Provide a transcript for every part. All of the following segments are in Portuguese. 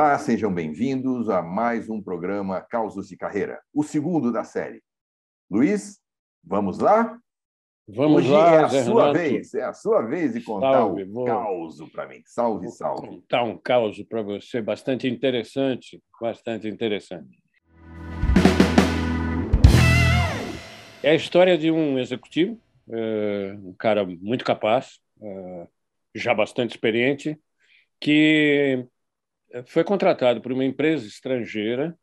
Olá, sejam bem-vindos a mais um programa Causos de Carreira, o segundo da série. Luiz, vamos lá? Vamos Hoje lá, é a sua vez, é a sua vez de contar Salve, vou- caos para mim. Salve, Vou salve. contar um caos para você bastante interessante, bastante interessante. É a história de um executivo, eh, um cara muito capaz, eh, já bastante experiente, que foi contratado por uma empresa estrangeira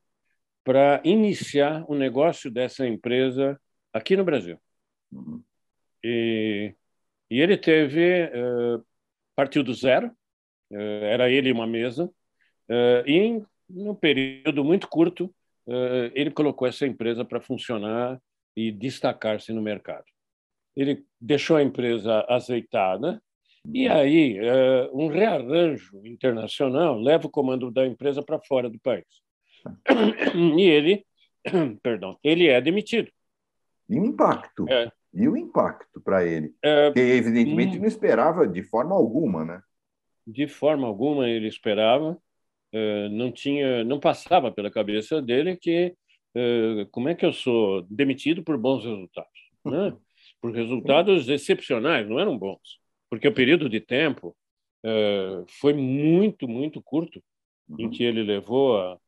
para iniciar o negócio dessa empresa aqui no Brasil. Uhum. E, e ele teve, eh, partiu do zero, eh, era ele uma mesa, eh, e em num período muito curto, ele colocou essa empresa para funcionar e destacar-se no mercado. Ele deixou a empresa azeitada, e aí eh, um rearranjo internacional leva o comando da empresa para fora do país. E ele, perdão, ele é demitido. E o impacto? É. E o impacto para ele? Eh, Que evidentemente Hum. não esperava de forma alguma, né? de forma alguma ele esperava, eh, não tinha, não passava pela cabeça dele que eh, como é que eu sou demitido por bons resultados, né? Por resultados excepcionais, não eram bons, porque o período de tempo eh, foi muito, muito curto em Uhum. que ele levou a,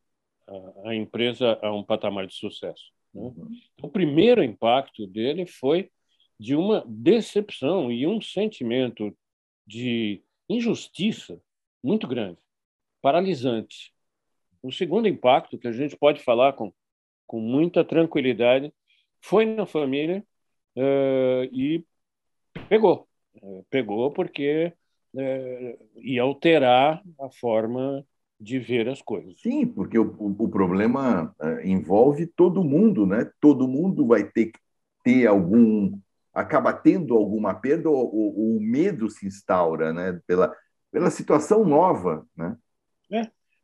a, a empresa a um patamar de sucesso. né? Uhum. O primeiro impacto dele foi de uma decepção e um sentimento de injustiça muito grande, paralisante. O segundo impacto, que a gente pode falar com, com muita tranquilidade, foi na família eh, e pegou. Pegou porque eh, ia alterar a forma de ver as coisas. Sim, porque o, o, problema eh, envolve todo mundo, né? Todo mundo vai ter que ter algum, acaba tendo alguma perda ou, ou- o medo se instaura, né? Pela, pela situação nova, né?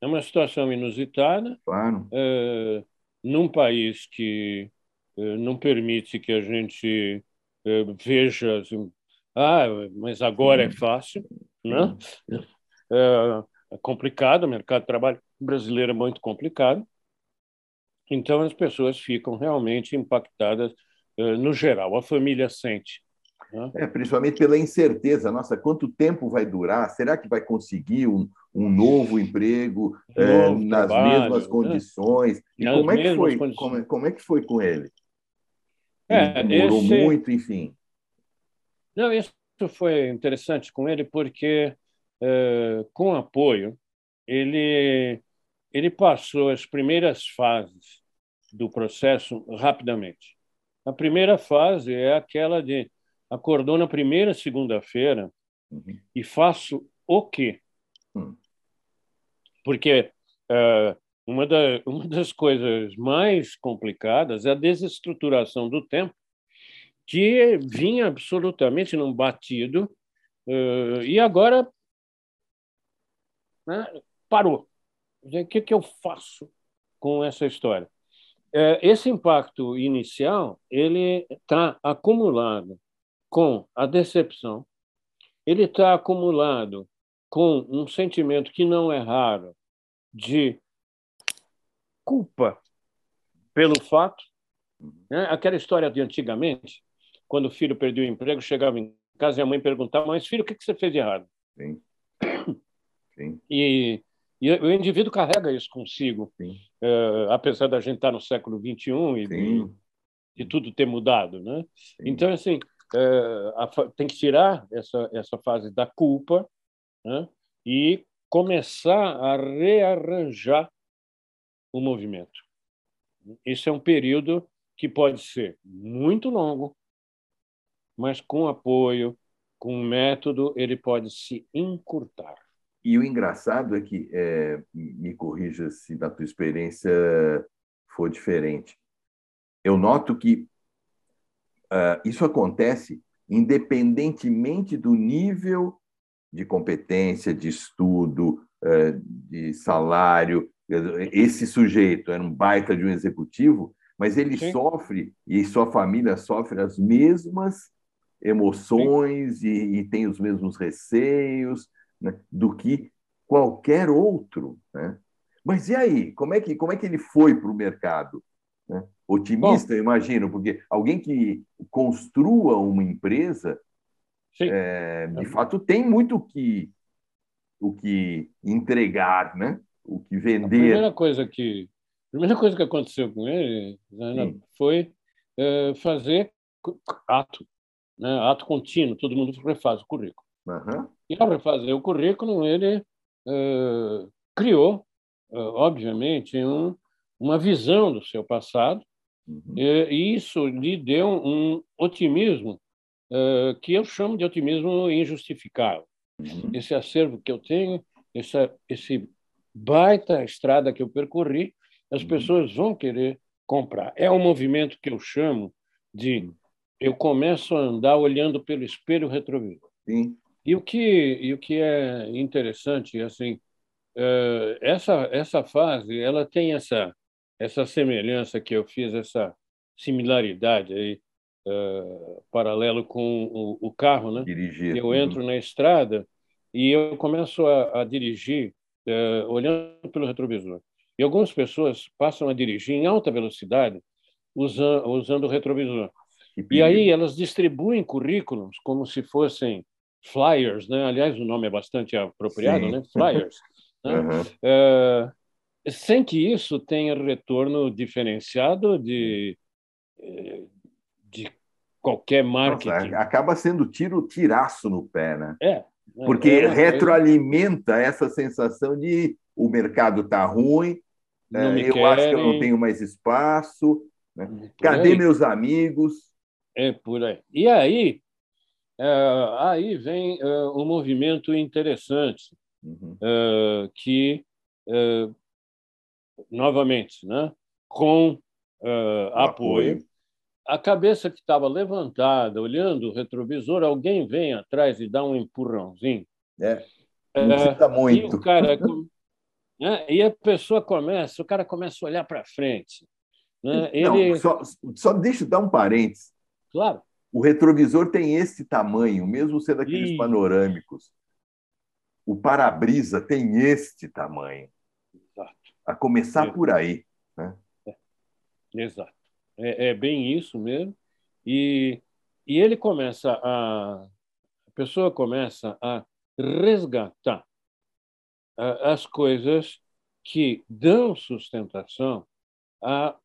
É uma situação inusitada, Claro. eh, num país que eh, não permite que a gente veja assim, ah, mas agora é fácil, né? É, é complicado, o mercado de trabalho brasileiro é muito complicado. Então as pessoas ficam realmente impactadas eh, no geral, a família sente. né? É, principalmente pela incerteza. Nossa, quanto tempo vai durar? Será que vai conseguir um, um novo emprego Novo nas trabalho, mesmas né? condições? E Nas como é que foi? Como, é- como é que foi com ele? É, Ele demorou esse- muito, enfim. Não, isso foi interessante com ele porque, eh, com apoio, ele, ele passou as primeiras fases do processo rapidamente. A primeira fase é aquela de acordou na primeira segunda-feira Uhum. e faço o quê? Hum. Porque eh, uma, da, uma das coisas mais complicadas é a desestruturação do tempo, que vinha absolutamente num batido, eh, e agora né, parou. O que, que eu faço com essa história? Eh, esse impacto inicial ele está acumulado com a decepção, ele está acumulado com um sentimento que não é raro de culpa pelo fato, né? aquela história de antigamente, quando o filho perdeu o emprego, chegava em casa e a mãe perguntava: Mas filho, o que você fez de errado? Sim. Sim. E, e o indivíduo carrega isso consigo, eh, apesar da gente estar no século XXI e de, de tudo ter mudado, né? Sim. Então, assim, eh, a tem que tirar essa, essa fase da culpa né? e começar a rearranjar o movimento. Esse é um período que pode ser muito longo, mas com apoio, com método, ele pode se encurtar. E o engraçado é que, é, me corrija se na tua experiência for diferente, eu noto que ah, isso acontece independentemente do nível de competência, de estudo, eh, de salário. Esse sujeito era um baita de um executivo, mas ele Sim. sofre, e sua família sofre as mesmas emoções e, e tem os mesmos receios né, do que qualquer outro. Né? Mas e aí? Como é que, como é que ele foi para o mercado? Né? Otimista, Bom, eu imagino, porque alguém que construa uma empresa, é, de fato, tem muito que, o que entregar, né? o que vender. A primeira coisa que, primeira coisa que aconteceu com ele Ana, foi é, fazer ato, né? ato contínuo, todo mundo refaz o currículo. Uhum. E ao refazer o currículo, ele uh, criou, uh, obviamente, um, uma visão do seu passado, uhum. e isso lhe deu um otimismo uh, que eu chamo de otimismo injustificável. Uhum. Esse acervo que eu tenho, essa, esse baita estrada que eu percorri, as uhum. pessoas vão querer comprar. É um movimento que eu chamo de eu começo a andar olhando pelo espelho retrovisor. Sim. E o que e o que é interessante assim uh, essa essa fase ela tem essa essa semelhança que eu fiz essa similaridade aí uh, paralelo com o, o carro né dirigir eu entro uhum. na estrada e eu começo a, a dirigir uh, olhando pelo retrovisor e algumas pessoas passam a dirigir em alta velocidade usando usando o retrovisor e aí elas distribuem currículos como se fossem flyers, né? Aliás, o nome é bastante apropriado, Sim. né? Flyers. Né? Uhum. Uh, sem que isso tenha retorno diferenciado de, eh, de qualquer marketing. Nossa, acaba sendo tiro tiraço no pé, né? É. é Porque é retroalimenta essa sensação de o mercado está ruim, eh, eu querem. acho que eu não tenho mais espaço, né? cadê meus amigos? É por aí. E aí, é, aí vem é, um movimento interessante uhum. é, que, é, novamente, né, com é, apoio, apoio, a cabeça que estava levantada, olhando o retrovisor, alguém vem atrás e dá um empurrãozinho. É, não muito. E, o cara, né, e a pessoa começa, o cara começa a olhar para frente. Né? Ele... Não, só, só deixa eu dar um parênteses. Claro. O retrovisor tem esse tamanho, mesmo sendo aqueles Ih. panorâmicos. O para-brisa tem este tamanho. Exato. A começar Exato. por aí. Né? É. Exato. É, é, bem isso mesmo. E, e ele começa a. A pessoa começa a resgatar as coisas que dão sustentação a.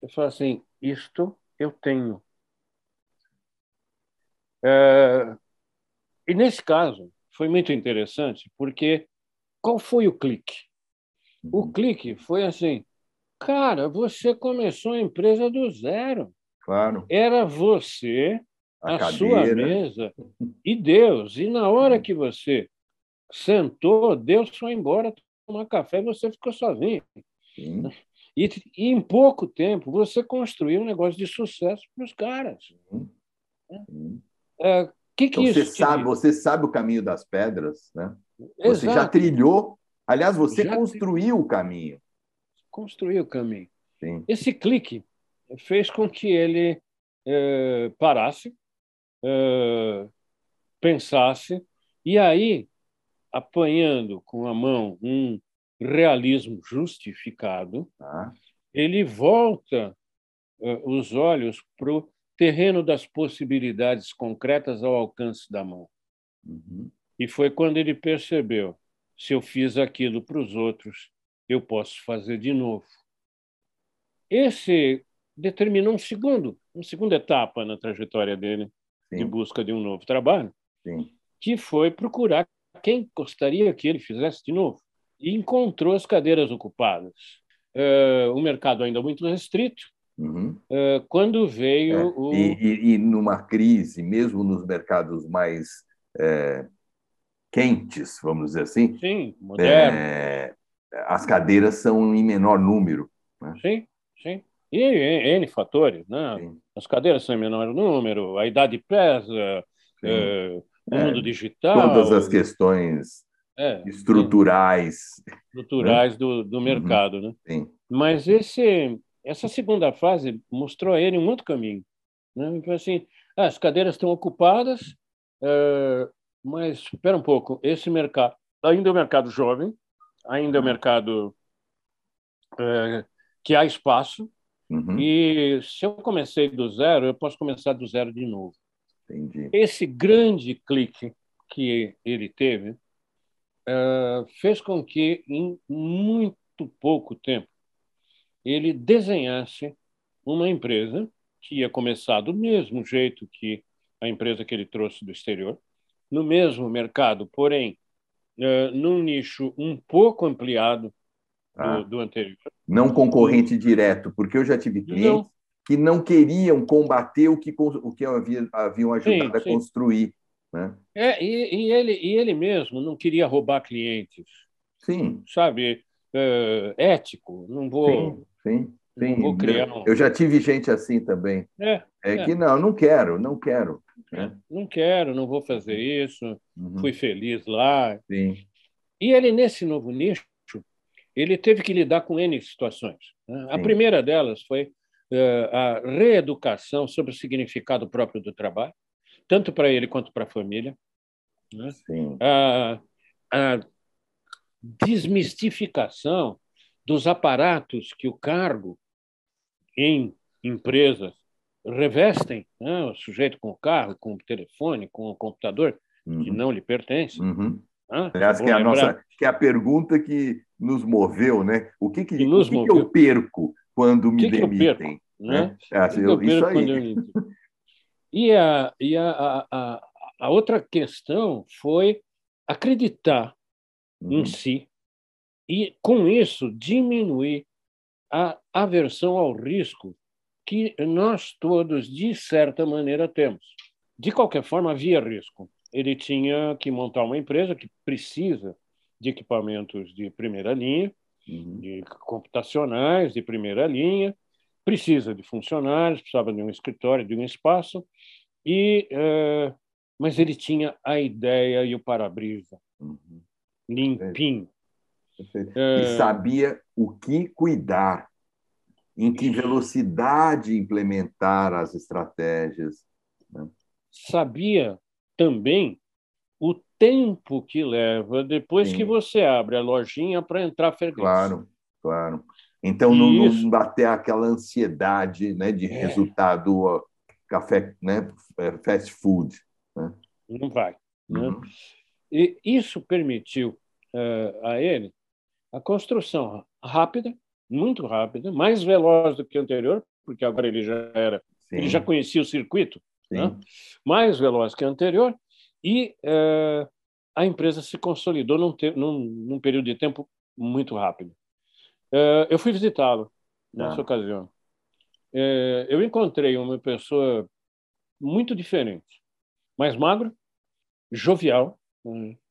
Eu falo assim: isto eu tenho é, e nesse caso foi muito interessante porque qual foi o clique? O uhum. clique foi assim, cara, você começou a empresa do zero. Claro. Era você, a, a sua mesa e Deus. E na hora uhum. que você sentou, Deus foi embora tomar café e você ficou sozinho. Sim. E, e, em pouco tempo você construiu um negócio de sucesso para os caras. Sim. Sim. É, que que então, você sabe, você sabe o caminho das pedras, né? Exato. Você já trilhou. Aliás, você já construiu o caminho. Construiu o caminho. Sim. Esse clique fez com que ele é, parasse, é, pensasse e aí, apanhando com a mão um realismo justificado, ah. ele volta é, os olhos para o terreno das possibilidades concretas ao alcance da mão. Uhum. E foi quando ele percebeu: se eu fiz aquilo para os outros, eu posso fazer de novo. Esse determinou um segundo, uma segunda etapa na trajetória dele Sim. de busca de um novo trabalho, Sim. que foi procurar quem gostaria que ele fizesse de novo. E encontrou as cadeiras ocupadas. Uh, o mercado ainda muito restrito, Uhum. Uh, quando veio é. o. E, e, e, numa crise, mesmo nos mercados mais é, quentes, vamos dizer assim. Sim. É, as cadeiras são em menor número. Né? Sim, sim. E N fatores, né? Sim. As cadeiras são em menor número, a idade pesa, é, o mundo é, digital. Todas as questões estruturais. Estruturais né? do, do uhum. mercado, uhum. né? Sim. Mas esse essa segunda fase mostrou a ele um outro caminho. Né? Então, assim, ah, as cadeiras estão ocupadas, é, mas espera um pouco, esse mercado ainda é um mercado jovem, ainda é um mercado é, que há espaço Uhum. e se eu comecei do zero, eu posso começar do zero de novo. Entendi. Esse grande clique que ele teve uh, fez com que, em muito pouco tempo, ele desenhasse uma empresa que ia começar do mesmo jeito que a empresa que ele trouxe do exterior, no mesmo mercado, porém, uh, num nicho um pouco ampliado do, ah, do anterior. Não concorrente direto, porque eu já tive clientes não. que não queriam combater o que, o que havia, haviam ajudado sim, a sim. construir. Né? É, e, e, ele, e ele mesmo não queria roubar clientes. Sim. Sabe? É, ético, não vou. Sim, sim. sim. Vou criar um... Eu já tive gente assim também. É, é, é. que não, não quero, não quero. Né? Não quero, não vou fazer isso. Uhum. Fui feliz lá. Sim. E ele, nesse novo nicho, ele teve que lidar com N situações. Né? A primeira delas foi uh, a reeducação sobre o significado próprio do trabalho tanto para ele quanto para a família. Né? A, a desmistificação dos aparatos que o cargo em empresas revestem, né? o sujeito com o carro, com o telefone, com o computador, uhum. que não lhe pertence. Uhum. Né? Aliás, que é, a nossa, que é a pergunta que nos moveu, né? O que, que, que, o que, que eu perco quando me demitem? Né? né? É, assim, eu, isso aí. E a, e a, a, a outra questão foi acreditar uhum. em si e, com isso, diminuir a aversão ao risco que nós todos, de certa maneira, temos. De qualquer forma, havia risco. Ele tinha que montar uma empresa que precisa de equipamentos de primeira linha, uhum. de computacionais de primeira linha, precisa de funcionários, precisava de um escritório, de um espaço, e uh, mas ele tinha a ideia e o para-brisa uhum. limpinho. Uh, e sabia o que cuidar, em que velocidade implementar as estratégias. Né? Sabia também o tempo que leva depois Sim. que você abre a lojinha para entrar freguês. Claro, claro. Então, não, não bater aquela ansiedade né, de é. resultado café, né, é, fast food. Né? Não vai. Né? Uhum. Né? E isso permitiu uh, a ele a construção rápida, muito rápida, mais veloz do que o anterior, porque agora ele já era, Sim. ele já conhecia o circuito, né? mais veloz que o anterior, e uh, a empresa se consolidou num, te, num, num período de tempo muito rápido. É, eu fui visitá-lo nessa ah. ocasião. É, eu encontrei uma pessoa muito diferente, mais magro, jovial,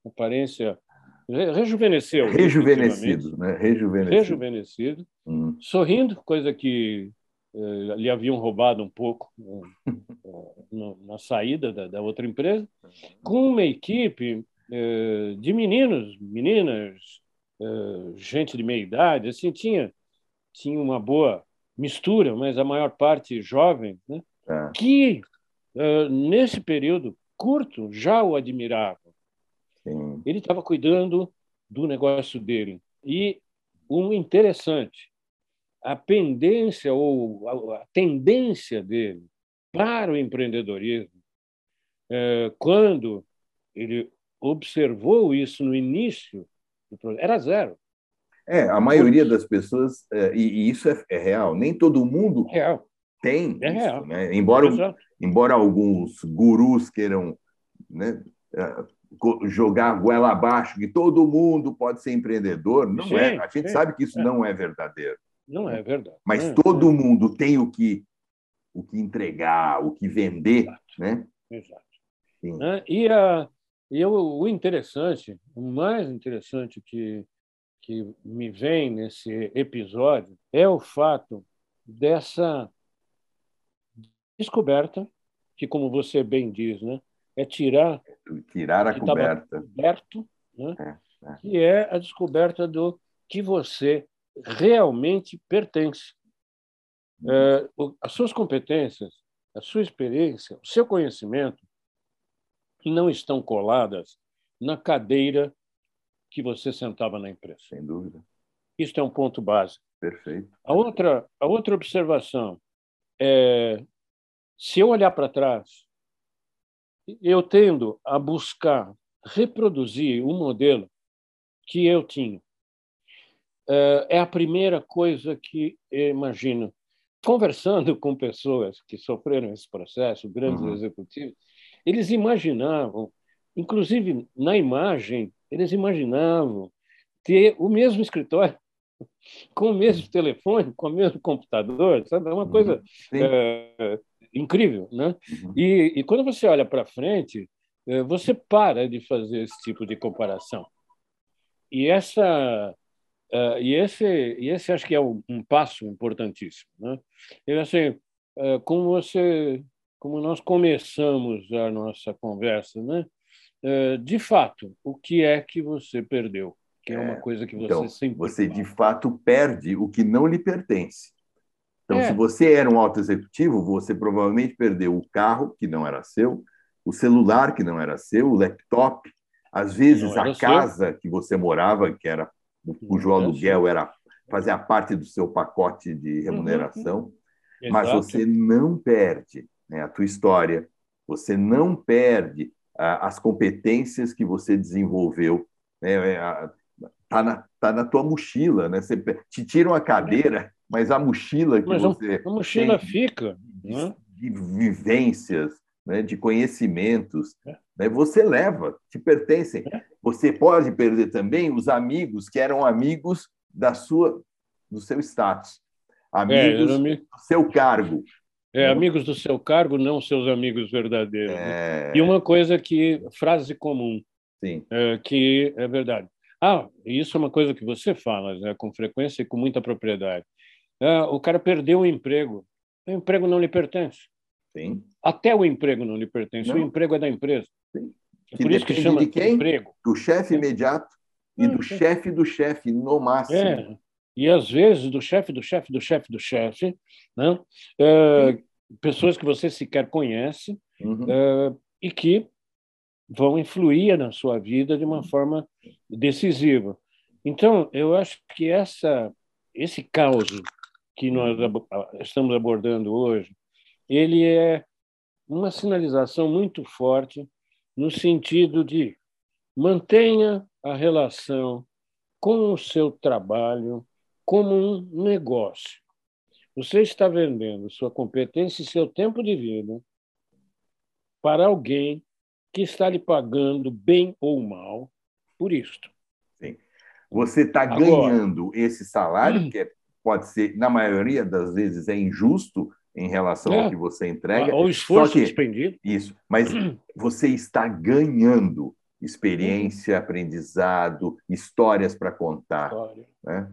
aparência rejuvenesceu. Rejuvenescido, né? Rejuvenescido. Rejuvenescido, hum. sorrindo, coisa que eh, lhe haviam roubado um pouco eh, na saída da, da, outra empresa, com uma equipe eh, de meninos, meninas, uh, gente de meia idade, assim, tinha, tinha uma boa mistura, mas a maior parte jovem, né? É. que uh, nesse período curto já o admirava. Sim. Ele estava cuidando do negócio dele. E um interessante, a pendência ou a, tendência dele para o empreendedorismo, uh, quando ele observou isso no início era zero. É, a maioria das pessoas, é, e, isso é, é, real, nem todo mundo real. tem é isso, real. Né? Embora, embora alguns gurus queiram né, é, jogar a goela abaixo, que todo mundo pode ser empreendedor, não sim, é. A gente sim. sabe que isso é. não é verdadeiro. Não é verdade. Mas é, todo mundo tem o que, o que entregar, o que vender, Exato. né? Exato. Sim. E a, e eu, o interessante, o mais interessante que, que me vem nesse episódio é o fato dessa descoberta, que, como você bem diz, né, é tirar, tirar a coberta. Coberto, né, é, é. que é a descoberta do que você realmente pertence. Uhum. É, as suas competências, a sua experiência, o seu conhecimento não estão coladas na cadeira que você sentava na empresa. Sem dúvida. Isso é um ponto básico. Perfeito. A outra, a outra observação é, se eu olhar para trás, eu tendo a buscar reproduzir o modelo que eu tinha. É, é a primeira coisa que eu imagino. Conversando com pessoas que sofreram esse processo, grandes uhum. executivos, eles imaginavam, inclusive na imagem, eles imaginavam ter o mesmo escritório, com o mesmo telefone, com o mesmo computador, sabe? É uma coisa é, incrível, né? Uhum. E, e quando você olha para frente, é, você para de fazer esse tipo de comparação. E essa uh, e esse e esse acho que é um, um passo importantíssimo, né? E assim, uh, como você como nós começamos a nossa conversa, né? Uh, de fato, o que é que você perdeu? Que é, uma é, coisa que você então, sempre você fala. de fato perde o que não lhe pertence. Então, é. se você era um alto executivo, você provavelmente perdeu o carro que não era seu, o celular que não era seu, o laptop, às vezes a casa seu. que você morava, que era cujo aluguel era fazia parte do seu pacote de uhum. remuneração, uhum. mas você não perde né, a tua história, você não perde ah, as competências que você desenvolveu. Né, é, tá na, tá na tua mochila, né? Você te tiram a cadeira, mas a mochila que mas você a mochila fica, de, né? de vivências, né, de conhecimentos, é. né, você leva, te pertencem. É. Você pode perder também os amigos que eram amigos da sua, do seu status, amigos é, do seu cargo. É, amigos do seu cargo, não seus amigos verdadeiros. Né? E uma coisa que frase comum. É, que é verdade. Ah, isso é uma coisa que você fala né, com frequência e com muita propriedade. Ah, o cara perdeu o emprego. O emprego não lhe pertence. Sim. Até o emprego não lhe pertence, não. o emprego é da empresa. Sim. É por isso que chama de quem? emprego. Do chefe imediato e do chefe do chefe, no máximo. É. E às vezes do chefe do chefe do chefe do chefe, né? É, pessoas que você sequer conhece uhum. é, e que vão influir na sua vida de uma forma decisiva. Então, eu acho que essa esse caos que nós estamos abordando hoje, ele é uma sinalização muito forte no sentido de mantenha a relação com o seu trabalho como um negócio. Você está vendendo sua competência e seu tempo de vida para alguém que está lhe pagando bem ou mal por isto. Sim. Você está ganhando esse salário, hum. que é, pode ser, na maioria das vezes, é injusto, em relação é. ao que você entrega. Ou esforço que, expendido. Isso, mas você está ganhando experiência, aprendizado, histórias para contar. História. Né?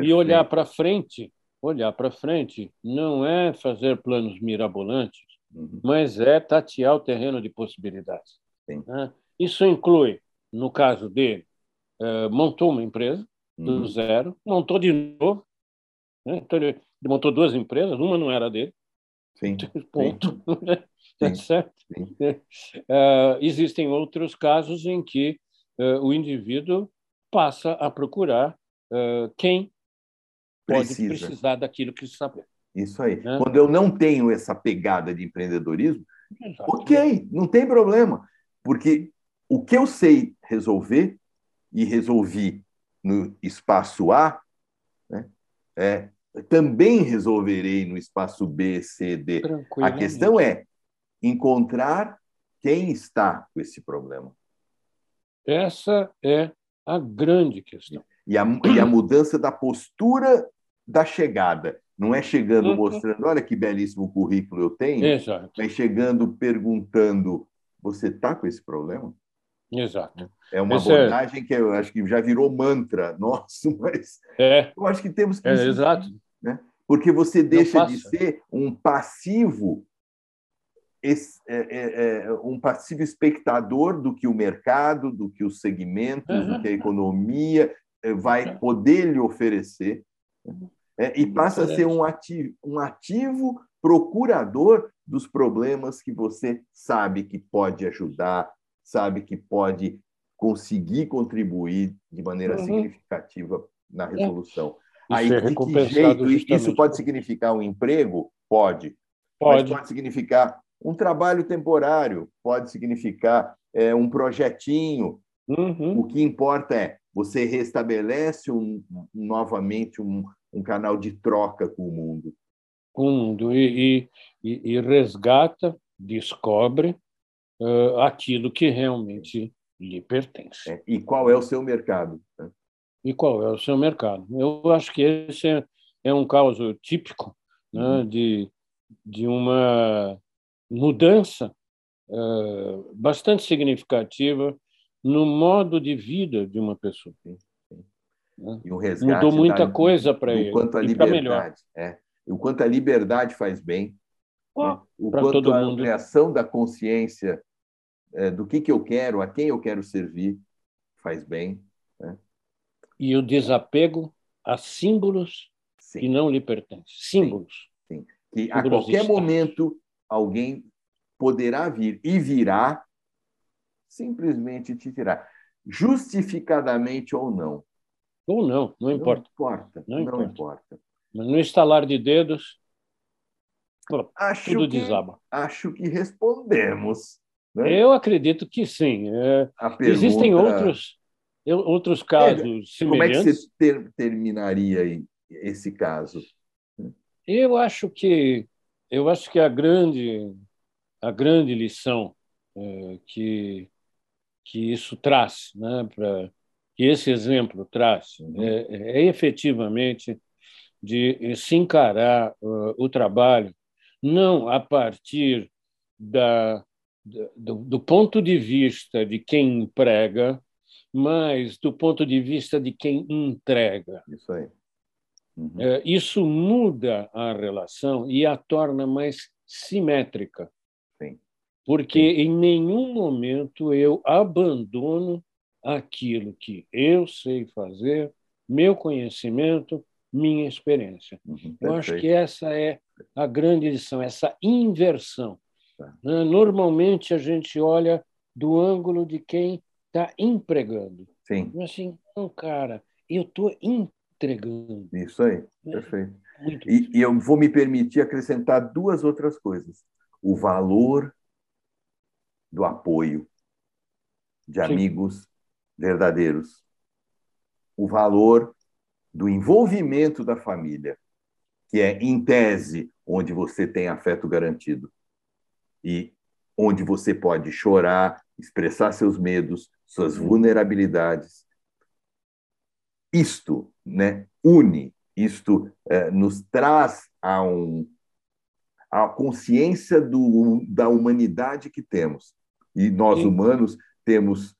E olhar para frente, olhar para frente não é fazer planos mirabolantes, uhum. mas é tatear o terreno de possibilidades. Né? Isso inclui, no caso dele, uh, montou uma empresa do uhum. zero, montou de novo, né? então ele montou duas empresas, uma não era dele. Sim. Ponto. Sim. certo? Sim. Uh, existem outros casos em que uh, o indivíduo passa a procurar uh, quem pode Precisa. precisar daquilo que sabe. Isso aí. Né? Quando eu não tenho essa pegada de empreendedorismo, Exato. ok, não tem problema, porque o que eu sei resolver e resolvi no espaço A né, é também resolverei no espaço B, C, D. A questão é encontrar quem está com esse problema. Essa é a grande questão. E a, e a mudança da postura da chegada. Não é chegando uhum. mostrando, olha que belíssimo currículo eu tenho, Exato. mas chegando perguntando, você está com esse problema? Exato. É uma Esse é abordagem é... que eu acho que já virou mantra nosso, mas é. eu acho que temos que. É, exato né? porque você deixa de ser um passivo é, é, é, um passivo espectador do que o mercado, do que os segmentos, do que a economia é, vai poder lhe oferecer, né? e passa a ser um ativo, um ativo procurador dos problemas que você sabe que pode ajudar, sabe que pode conseguir contribuir de maneira uhum. significativa na resolução. Aí, de que jeito? Isso pode significar um emprego? Pode. Pode. Mas pode significar um trabalho temporário, pode significar é, um projetinho. Uhum. O que importa é você restabelece um, novamente um, um canal de troca com o mundo. Com o mundo. E, e, e resgata, descobre uh, aquilo que realmente lhe pertence. É. E qual é o seu mercado? Né? E qual é o seu mercado? Eu acho que esse é, é um caso típico né, uhum. de, de uma mudança uh, bastante significativa no modo de vida de uma pessoa. Sim, sim. Né? E um resgate Mudou muita da, coisa para ele. Quanto a liberdade, é. O quanto a liberdade faz bem. Né? O quanto todo a mundo. ampliação da consciência é, do que, que eu quero, a quem eu quero servir, faz bem. Né? E o desapego a símbolos sim. que não lhe pertencem. Símbolos. Sim. sim. Que símbolos a qualquer momento alguém poderá vir e virá simplesmente te tirar, justificadamente ou não. Ou não, não importa. Não importa. Não, não importa. importa. No estalar de dedos, acho tudo que, desaba. Acho que respondemos. Né? Eu acredito que sim. É, pergunta... Existem outros, outros casos é. Como é que você ter, terminaria esse caso? Eu acho que eu acho que a grande a grande lição é, que que isso traz, né, para que esse exemplo traz, uhum. é, é, efetivamente de se encarar uh, o trabalho não a partir da, do, do, ponto de vista de quem emprega, mas do ponto de vista de quem entrega. Isso aí. Uhum. É, isso muda a relação e a torna mais simétrica porque em nenhum momento eu abandono aquilo que eu sei fazer, meu conhecimento, minha experiência. Uhum, eu acho que essa é a grande lição, essa inversão. Tá. Né? Normalmente a gente olha do ângulo de quem está empregando. Sim. Assim, não, cara, eu estou entregando. Isso aí, né? perfeito. E, e eu vou me permitir acrescentar duas outras coisas. O valor do apoio de amigos Sim. verdadeiros, o valor do envolvimento da família, que é, em tese, onde você tem afeto garantido e onde você pode chorar, expressar seus medos, suas vulnerabilidades. Isto né, une, isto é, nos traz a, um, a consciência do, da humanidade que temos. E nós, humanos, temos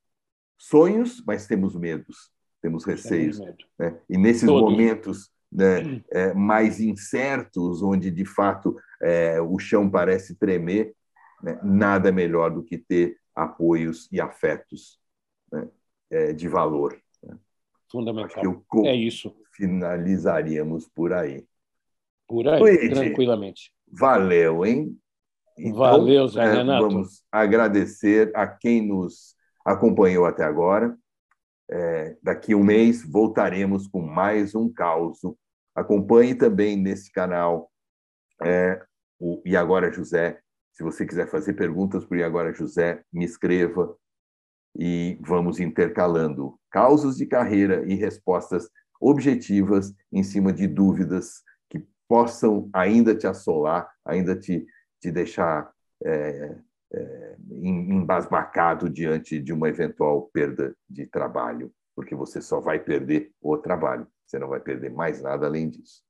sonhos, mas temos medos, temos receios. Né? E nesses Todos. momentos né, é, mais incertos, onde de fato é, o chão parece tremer, né, nada melhor do que ter apoios e afetos né, é, de valor. Né? Fundamental. é isso. Finalizaríamos por aí. Por aí, Luigi, tranquilamente. Valeu, hein? Então, Valeu, Zé é, Renato. Vamos agradecer a quem nos acompanhou até agora. É, daqui um mês voltaremos com mais um caos. Acompanhe também nesse canal é, o E Agora José. Se você quiser fazer perguntas para o E Agora José, me escreva e vamos intercalando causos de carreira e respostas objetivas em cima de dúvidas que possam ainda te assolar, ainda te te deixar é, embasbacado diante de uma eventual perda de trabalho, porque você só vai perder o trabalho, você não vai perder mais nada além disso.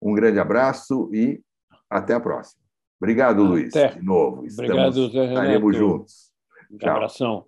Um grande abraço e até a próxima. Obrigado, até. Luiz, de novo. Estamos, Obrigado, Zé Estaremos juntos. Um Tchau. abração.